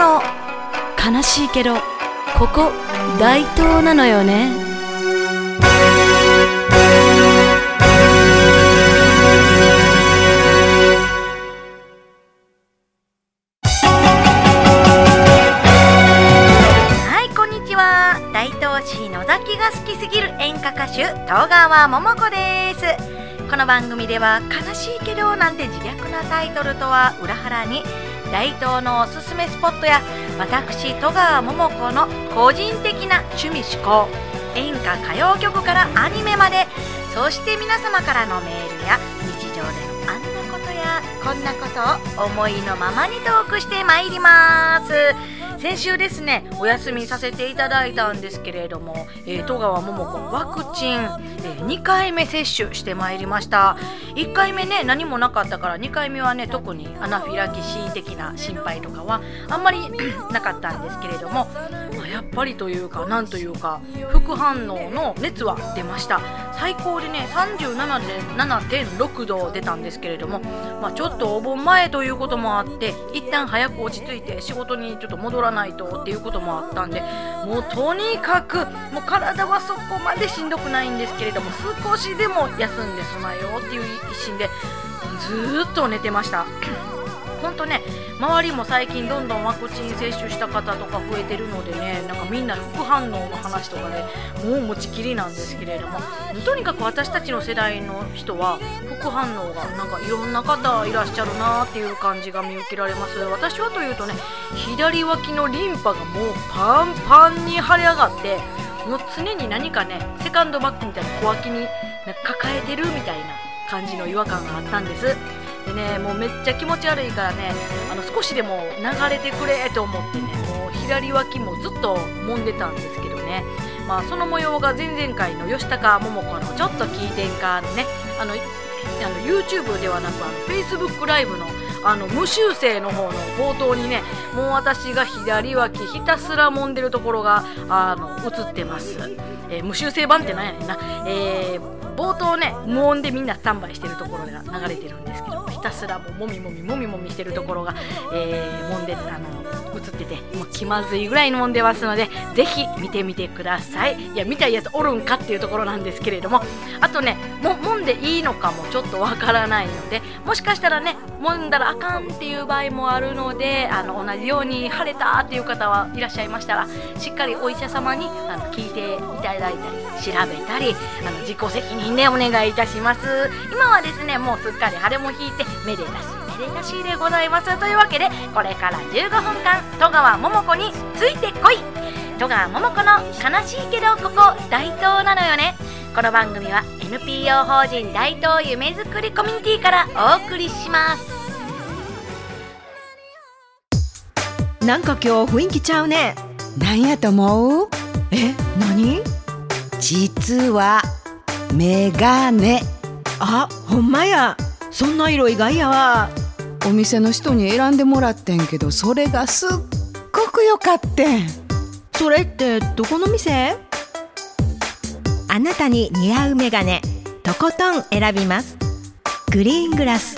の悲しいけどここ大東なのよね。はいこんにちは。大東市野崎が好きすぎる演歌歌手戸川桃子です。この番組では悲しいけどなんて自虐なタイトルとは裏腹に大東のおすすめスポットや私戸川桃子の個人的な趣味趣向演歌歌謡曲からアニメまでそして皆様からのメールや日常でのあんなことやこんなことを思いのままにトークしてまいります。先週ですねお休みさせていただいたんですけれども、えー、戸川桃子ワクチン、えー、2回目接種してまいりました。1回目ね何もなかったから2回目はね特にアナフィラキシー的な心配とかはあんまり なかったんですけれども、やっぱりというかなんというか副反応の熱は出ました最高でね37.6度出たんですけれども、まあ、ちょっとお盆前ということもあって一旦早く落ち着いて仕事にちょっと戻らないとっていうこともあったんでもうとにかくもう体はそこまでしんどくないんですけれども少しでも休んで備えようっていう一心でずっと寝てました。本当ね周りも最近どんどんワクチン接種した方とか増えてるのでねなんかみんな副反応の話とかでもう持ちきりなんですけれどもとにかく私たちの世代の人は副反応がなんかいろんな方いらっしゃるなっていう感じが見受けられます。私はというとね左脇のリンパがもうパンパンに腫れ上がってもう常に何かねセカンドバッグみたいな小脇に抱えてるみたいな感じの違和感があったんです。でねもうめっちゃ気持ち悪いからねあの少しでも流れてくれと思ってねもう左脇もずっと揉んでたんですけどね。まあその模様が前々回の吉高桃子の「ちょっと聞いてんか」のねあのあの YouTube ではなくあの Facebook ライブのあの無修正の方の冒頭にねもう私が左脇ひたすら揉んでるところがあの映ってます、えー、無修正版ってなんやねんな、えー冒頭ね無音でみんなスタンバイしてるところが流れてるんですけどひたすらももみもみもみもみしてるところが、えー、もんであの映っててもう気まずいぐらいのもんでますのでぜひ見てみてください。いや見たいやつおるんかっていうところなんですけれどもあとねももんでいいのかもちょっとわからないのでもしかしたらねもんだらあかんっていう場合もあるのであの同じように腫れたっていう方はいらっしゃいましたらしっかりお医者様にあの聞いていただいたり調べたりあの自己責任でお願いいたします。今はですねもうすっかり腫れも引いてめでたしめでたしでございます。というわけでこれから15分間戸川桃子についてこい。戸川桃子の悲しいけどここ大東なのよね。この番組は NPO 法人大東夢づくりコミュニティからお送りします。なんか今日雰囲気ちゃうね。なんやと思う？え何？実はメガネ。あほんまや。そんな色意外やわ。お店の人に選んでもらってんけどそれがすっごくよかってん。それってどこの店？あなたに似合うメガネとことん選びます。グリーングラス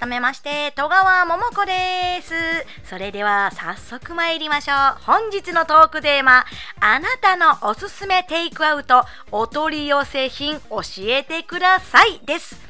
改めまして戸川桃子です。それでは早速参りましょう。本日のトークテーマあなたのおすすめテイクアウトお取り寄せ品教えてくださいです。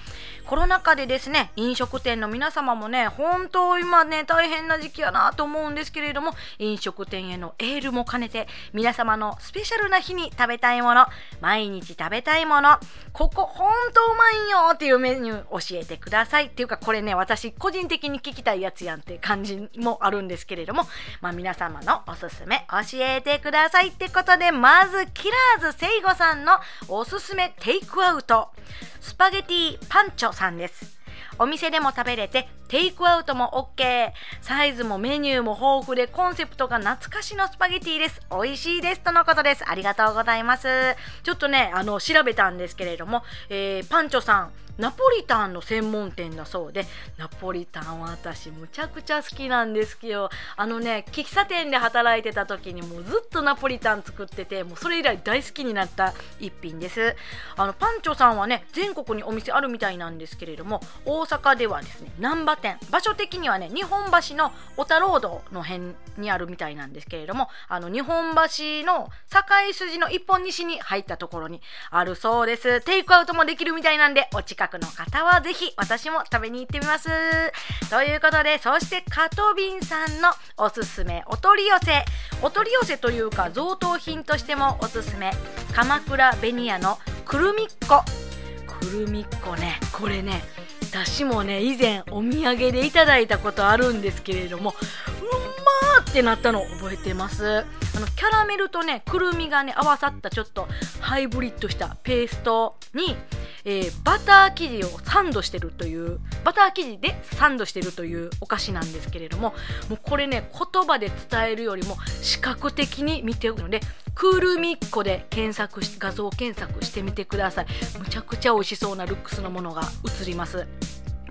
コロナ禍でですね、飲食店の皆様もね、本当今ね、大変な時期やなと思うんですけれども、飲食店へのエールも兼ねて、皆様のスペシャルな日に食べたいもの、毎日食べたいもの、ここ本当うまいんよっていうメニュー教えてくださいっていうか、これね、私個人的に聞きたいやつやんって感じもあるんですけれども、まあ皆様のおすすめ教えてくださいってことで、まず、キラーズセイゴさんのおすすめテイクアウト。スパゲティパンチョさんです。お店でも食べれてテイクアウトも OK サイズもメニューも豊富でコンセプトが懐かしのスパゲティです。美味しいですとのことです。ありがとうございます。ちょっとねあの調べたんですけれども、えー、パンチョさんナポリタンの専門店だそうでナポリタンは私むちゃくちゃ好きなんですけどあのね喫茶店で働いてた時にもうずっとナポリタン作っててもうそれ以来大好きになった一品です。あのパンチョさんはね全国にお店あるみたいなんですけれども大阪ではですね難波店。場所的にはね日本橋の小田ロードの辺にあるみたいなんですけれどもあの日本橋の境筋の一本西に入ったところにあるそうです。テイクアウトもできるみたいなんでお近くの方はぜひ私も食べに行ってみます。ということでそしてカトビンさんのおすすめお取り寄せ。お取り寄せというか贈答品としてもおすすめ。鎌倉紅屋のくるみっこ。くるみっこねこれね私もね以前お土産でいただいたことあるんですけれどもうまーってなったの覚えてますあのキャラメルとねくるみがね合わさったちょっとハイブリッドしたペーストにえー、バター生地をサンドしてるというバター生地でサンドしてるというお菓子なんですけれどももうこれね言葉で伝えるよりも視覚的に見ておくのでクールミッコで検索し画像検索してみてください。むちゃくちゃ美味しそうなルックスのものが映ります。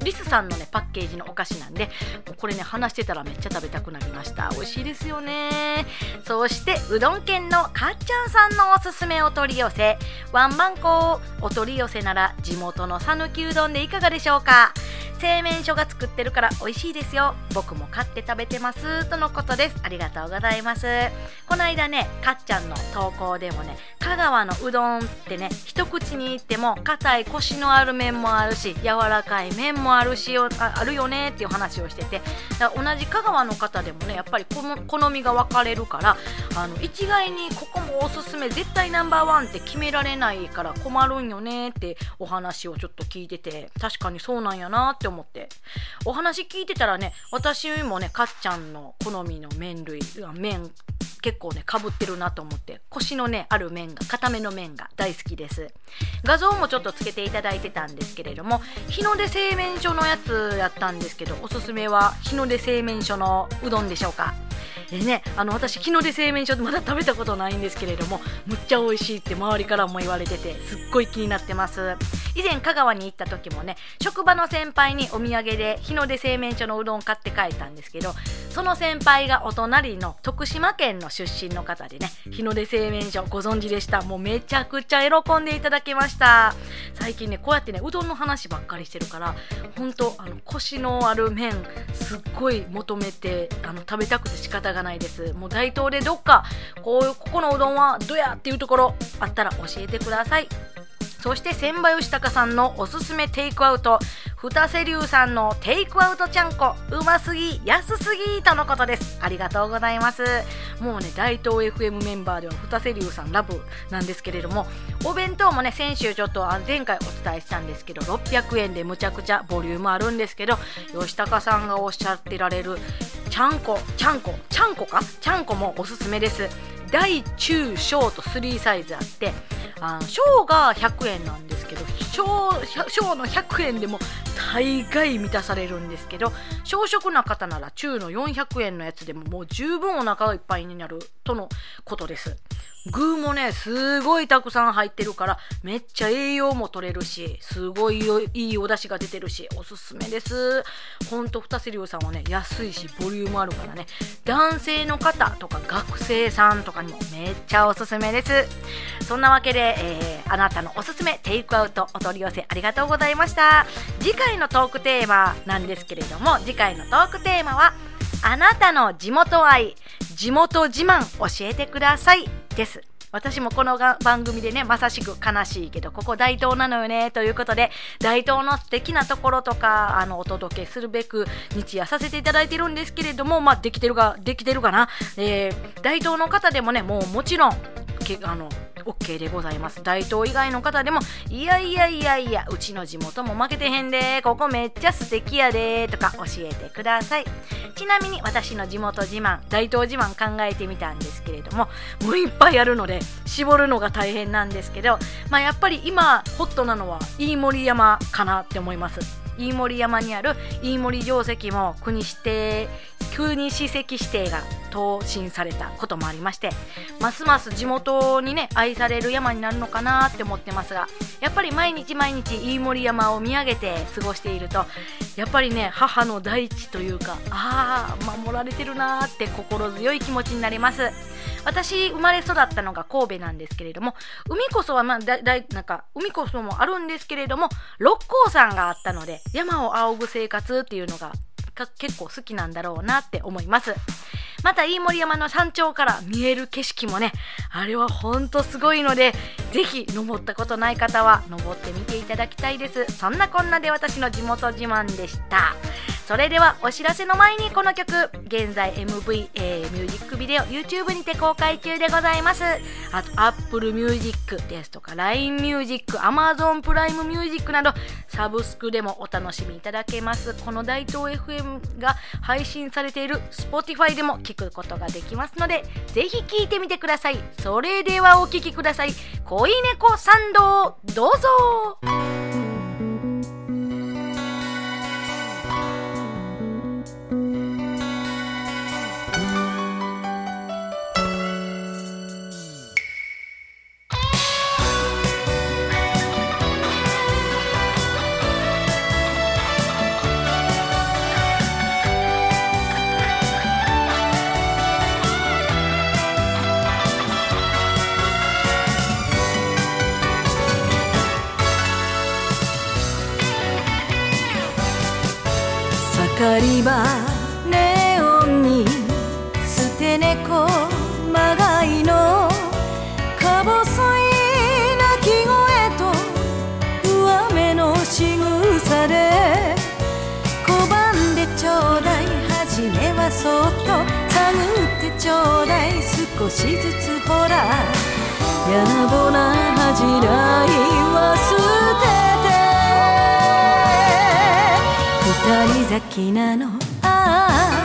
リスさんのねパッケージのお菓子なんでこれね話してたらめっちゃ食べたくなりました。美味しいですよね。そしてうどん県のかっちゃんさんのおすすめお取り寄せ。ワンバンコお取り寄せなら地元の讃岐うどんでいかがでしょうか？製麺所が作ってるから美味しいですよ。僕も買って食べてます。とのことです。ありがとうございます。この間ねかっちゃんの投稿でもね香川のうどんってね一口に言っても硬いコシのある麺もあるし柔らかい麺もあるしああるよねっていう話をしてて同じ香川の方でもねやっぱり好みが分かれるからあの一概にここもおすすめ絶対ナンバーワンって決められないから困るんよねってお話をちょっと聞いてて確かにそうなんやなって思って。お話聞いてたらね私もねかっちゃんの好みの麺類麺結構ねかぶってるなと思って。腰のねある麺が固めの麺が大好きです。画像もちょっとつけていただいてたんですけれども日の出製麺所のやつやったんですけどおすすめは日の出製麺所のうどんでしょうか。でねあの私日の出製麺所でまだ食べたことないんですけれどもむっちゃ美味しいって周りからも言われててすっごい気になってます。以前香川に行った時もね職場の先輩にお土産で日の出製麺所のうどん買って帰ったんですけどその先輩がお隣の徳島県の出身の方でね日の出製麺所ご存知でした。もうめちゃくちゃ喜んでいただきました。最近ねこうやってねうどんの話ばっかりしてるから本当あのコシのある麺すっごい求めてあの食べたくて仕方がないです。もう大東でどっかこういうここのうどんはどやっていうところあったら教えてください。そして千葉義孝さんのおすすめテイクアウト。二瀬流さんのテイクアウトちゃんこうますぎ安すぎとのことです。ありがとうございます。もうね大東 FM メンバーでは二瀬流さんラブなんですけれどもお弁当もね先週ちょっと前回お伝えしたんですけど600円でむちゃくちゃボリュームあるんですけど吉高さんがおっしゃってられるちゃんこちゃんこちゃんこか？ちゃんこもおすすめです。大中小と3サイズあってあ小が100円なんですけど小小の100円でも大概満たされるんですけど小食な方なら中の400円のやつでももう十分お腹がいっぱいになるとのことです。具もねすごいたくさん入ってるからめっちゃ栄養も取れるしすごいいいお出汁が出てるしおすすめです。ほんと二瀬亮さんはね安いしボリュームあるからね男性の方とか学生さんとかにもめっちゃおすすめです。そんなわけで、えー、あなたのおすすめテイクアウトお取り寄せありがとうございました。次回のトークテーマなんですけれども次回のトークテーマはあなたの地元愛地元自慢教えてくださいです。私もこの番組でねまさしく悲しいけどここ大東なのよねということで大東の素敵なところとかあのお届けするべく日夜させていただいてるんですけれどもまあできてるができてるかな、えー、大東の方でもねもうもちろんけあの OK でございます。大東以外の方でもいやいやいやいやうちの地元も負けてへんでここめっちゃ素敵やでとか教えてください。ちなみに私の地元自慢大東自慢考えてみたんですけれどももういっぱいあるので絞るのが大変なんですけどまあやっぱり今ホットなのは飯盛山かなって思います。飯盛山にある飯盛城跡も国指定国史跡指定が答申されたこともありましてますます地元にね愛される山になるのかなって思ってますがやっぱり毎日毎日飯盛山を見上げて過ごしているとやっぱりね母の大地というかああ守られてるなーって心強い気持ちになります。私生まれ育ったのが神戸なんですけれども海こそはまあだだなんか海こそもあるんですけれども六甲山があったので山を仰ぐ生活っていうのが結構好きなんだろうなって思います。また飯盛山の山頂から見える景色もねあれはほんとすごいのでぜひ登ったことない方は登ってみていただきたいです。そんなこんなで私の地元自慢でした。それではお知らせの前にこの曲。現在 MV、えーミュージックビデオ YouTube にて公開中でございます。あと Apple Music ですとか LINE Music Amazon プライムミュージックなどサブスクでもお楽しみいただけます。この大東 FM が配信されている Spotify でも聞くことができますのでぜひ聞いてみてください。それではお聴きください。恋猫参道どうぞ。少しずつほらやぼな恥じらいは捨てて二人咲きなのああ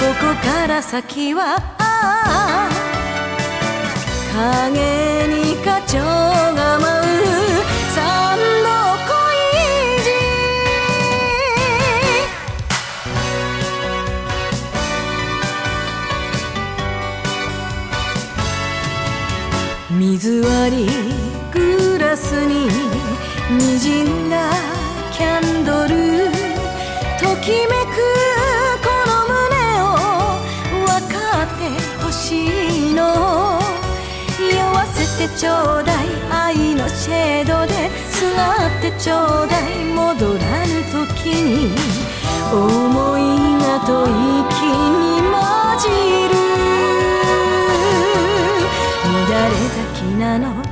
ここから先はああ影てちょうだい。愛のシェードで座ってちょうだい。戻らぬ時に思いがと息に混じる。乱れ咲きなの。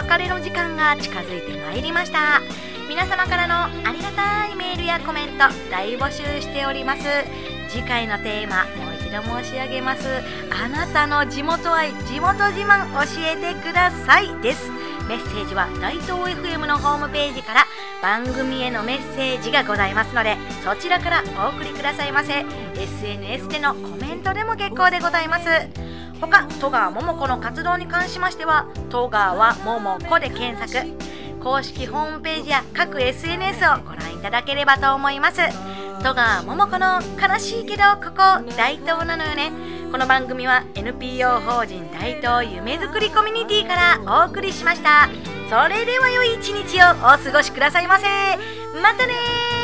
別れの時間が近づいてまいりました。皆様からのありがたいメールやコメント大募集しております。次回のテーマもう一度申し上げます。あなたの地元愛地元自慢教えてくださいです。メッセージは大東 FM のホームページから番組へのメッセージがございますのでそちらからお送りくださいませ。SNS でのコメントでも結構でございます。他戸川桃子の活動に関しましては戸川桃子で検索。公式ホームページや各 SNS をご覧いただければと思います。戸川桃子の悲しいけどここ大東なのよね。この番組は NPO 法人大東夢づくりコミュニティからお送りしました。それでは良い一日をお過ごしくださいませ。またね